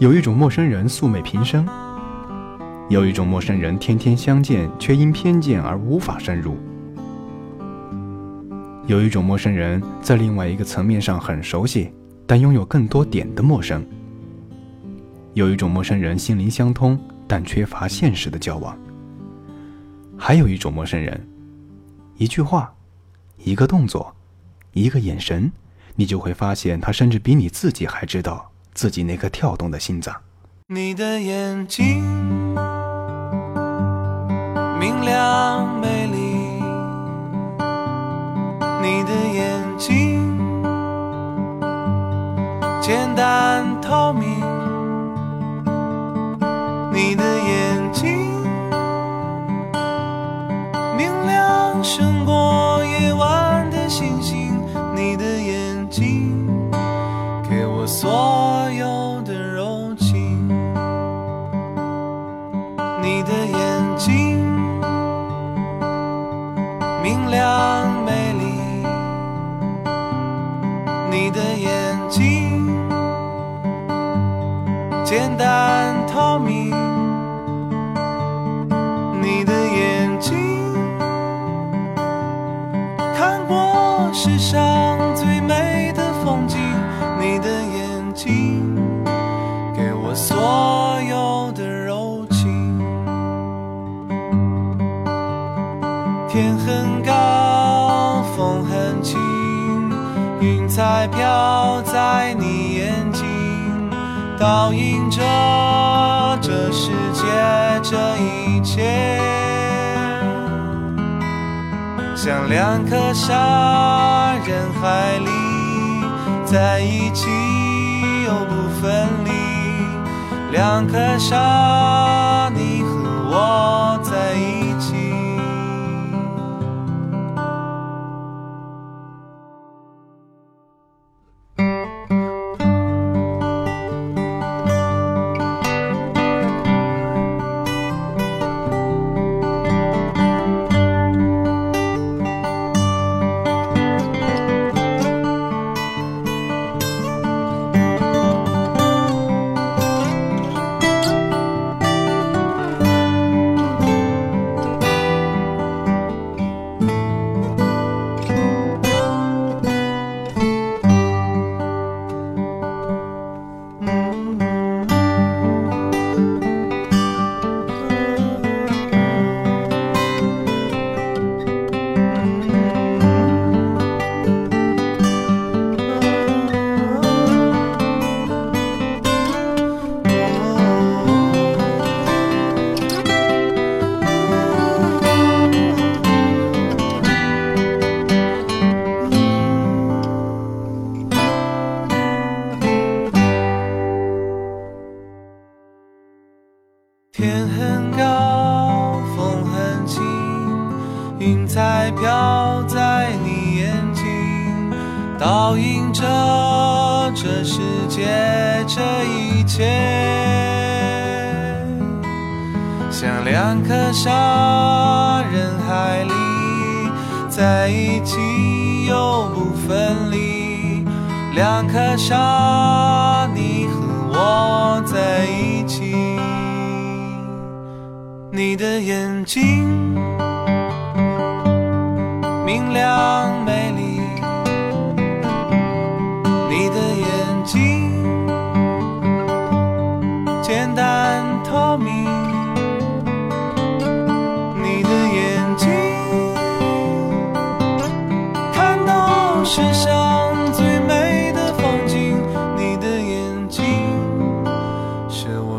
有一种陌生人素昧平生，有一种陌生人天天相见却因偏见而无法深入，有一种陌生人在另外一个层面上很熟悉，但拥有更多点的陌生。有一种陌生人心灵相通，但缺乏现实的交往。还有一种陌生人，一句话，一个动作，一个眼神，你就会发现他甚至比你自己还知道自己那颗跳动的心脏。你的眼睛明亮美丽，你的眼睛简单透明。你的眼你的眼睛明亮美丽，你的眼睛简单透明。你的眼睛看过世上最美的风景，你的倒映着这世界这一切。像两颗沙，人海里在一起又不分离。两颗沙，你和我世界这一切。像两颗沙，人海里在一起又不分离。两颗沙，你和我在一起。你的眼睛明亮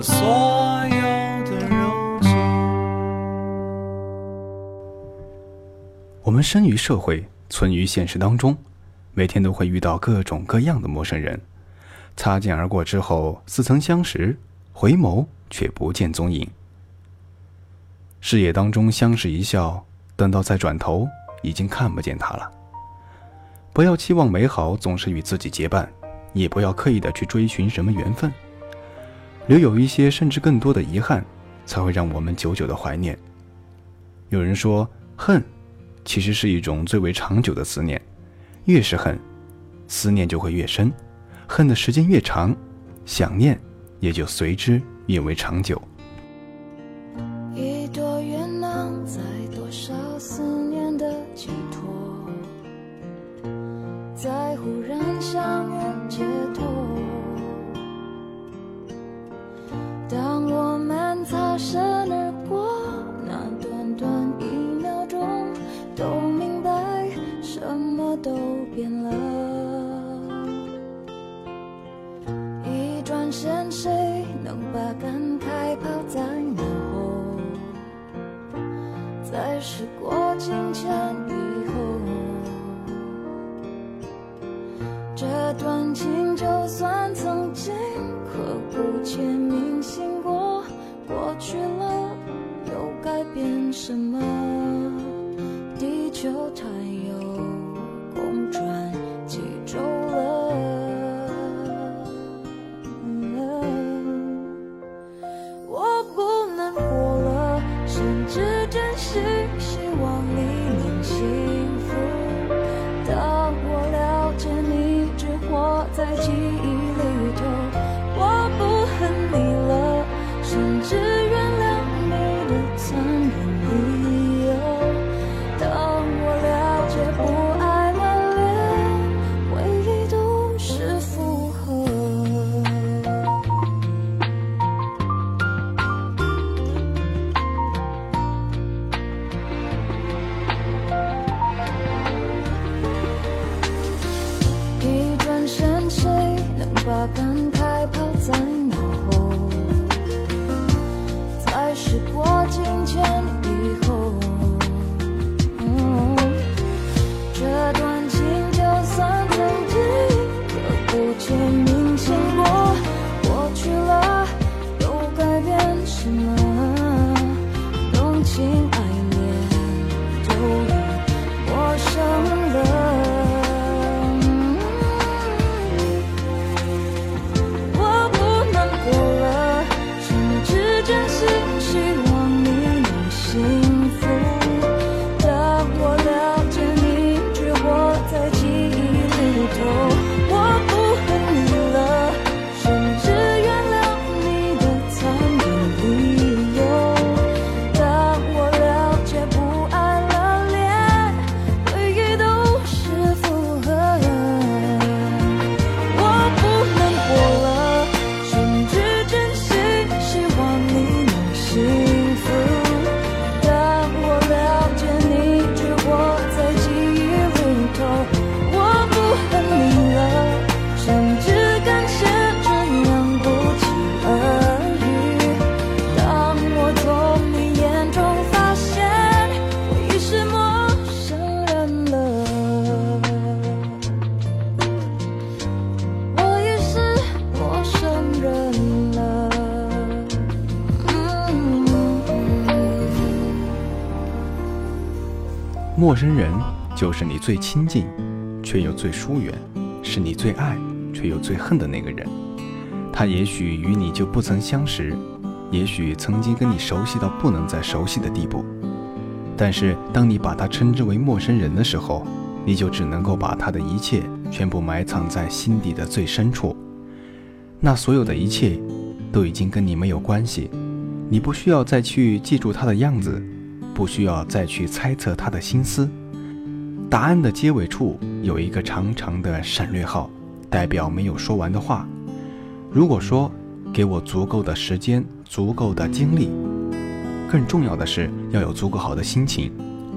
我所有的柔情。我们生于社会，存于现实当中，每天都会遇到各种各样的陌生人。擦肩而过之后，似曾相识，回眸却不见踪影。视野当中相视一笑，等到再转头，已经看不见他了。不要期望美好总是与自己结伴，也不要刻意的去追寻什么缘分，留有一些甚至更多的遗憾，才会让我们久久的怀念。有人说，恨。其实是一种最为长久的思念，越是恨，思念就会越深，恨的时间越长，想念也就随之越为长久。一朵云囊载多少思念的寄托，在忽然相遇一转身，谁能把感慨抛在脑后？在时过境迁以后，这段情就算曾经刻骨铭心过，过去了又改变什么？地球太把感慨抛在陌生人就是你最亲近，却又最疏远，是你最爱，却又最恨的那个人。他也许与你就不曾相识，也许曾经跟你熟悉到不能再熟悉的地步，但是当你把他称之为陌生人的时候，你就只能够把他的一切全部埋藏在心底的最深处。那所有的一切，都已经跟你没有关系，你不需要再去记住他的样子。不需要再去猜测他的心思。答案的结尾处有一个长长的省略号，代表没有说完的话。如果说给我足够的时间、足够的精力，更重要的是要有足够好的心情，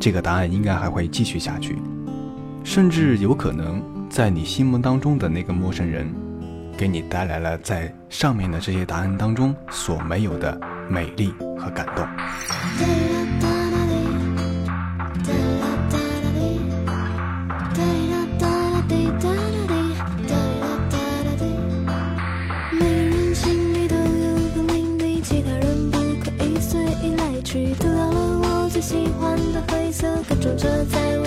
这个答案应该还会继续下去，甚至有可能在你心目当中的那个陌生人，给你带来了在上面的这些答案当中所没有的美丽和感动。着在